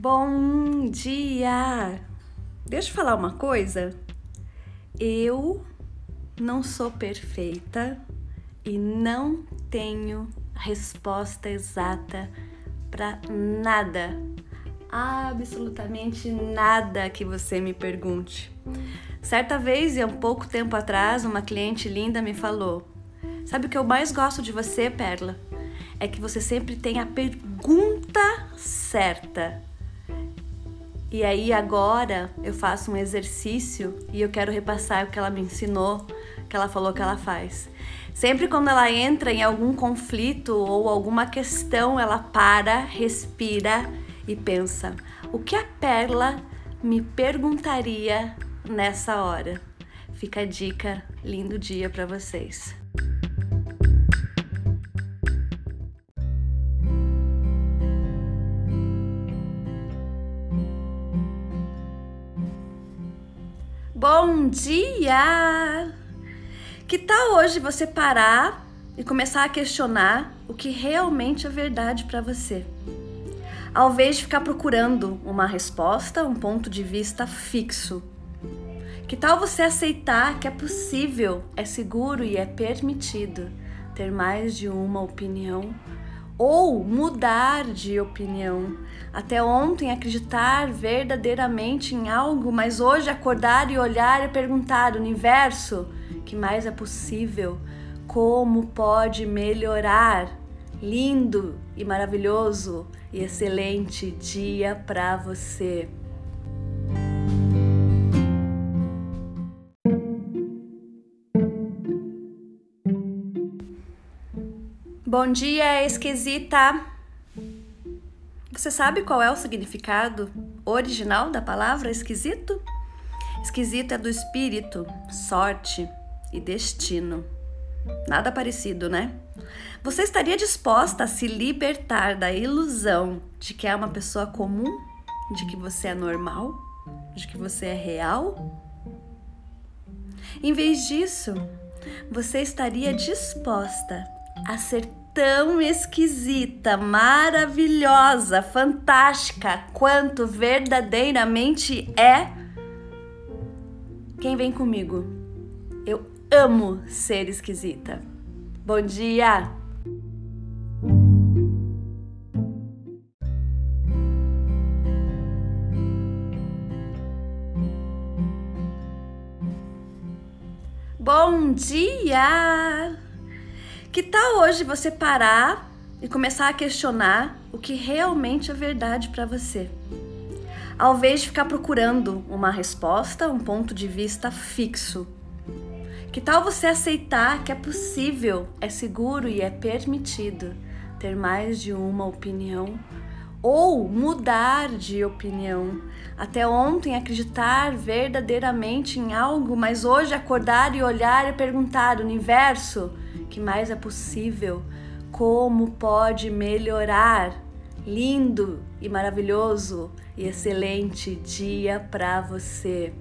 Bom dia! Deixa eu falar uma coisa. Eu não sou perfeita e não tenho resposta exata para nada. Absolutamente nada que você me pergunte. Certa vez, e há um pouco tempo atrás, uma cliente linda me falou: Sabe o que eu mais gosto de você, Perla? É que você sempre tem a pergunta certa. E aí agora eu faço um exercício e eu quero repassar o que ela me ensinou, que ela falou que ela faz. Sempre quando ela entra em algum conflito ou alguma questão, ela para, respira e pensa: o que a Perla me perguntaria nessa hora? Fica a dica, lindo dia para vocês. Bom dia! Que tal hoje você parar e começar a questionar o que realmente é verdade para você? Ao invés de ficar procurando uma resposta, um ponto de vista fixo. Que tal você aceitar que é possível, é seguro e é permitido ter mais de uma opinião ou mudar de opinião. Até ontem acreditar verdadeiramente em algo, mas hoje acordar e olhar e perguntar: universo, que mais é possível? Como pode melhorar? Lindo e maravilhoso e excelente dia para você. Bom dia, esquisita! Você sabe qual é o significado original da palavra esquisito? Esquisito é do espírito, sorte e destino. Nada parecido, né? Você estaria disposta a se libertar da ilusão de que é uma pessoa comum? De que você é normal? De que você é real? Em vez disso, você estaria disposta a ser tão esquisita, maravilhosa, fantástica quanto verdadeiramente é. Quem vem comigo? Eu amo ser esquisita. Bom dia! Bom dia! Que tal hoje você parar e começar a questionar o que realmente é verdade para você? Ao invés de ficar procurando uma resposta, um ponto de vista fixo. Que tal você aceitar que é possível, é seguro e é permitido ter mais de uma opinião ou mudar de opinião. Até ontem acreditar verdadeiramente em algo, mas hoje acordar e olhar e perguntar: universo, que mais é possível? Como pode melhorar? Lindo e maravilhoso e excelente dia para você.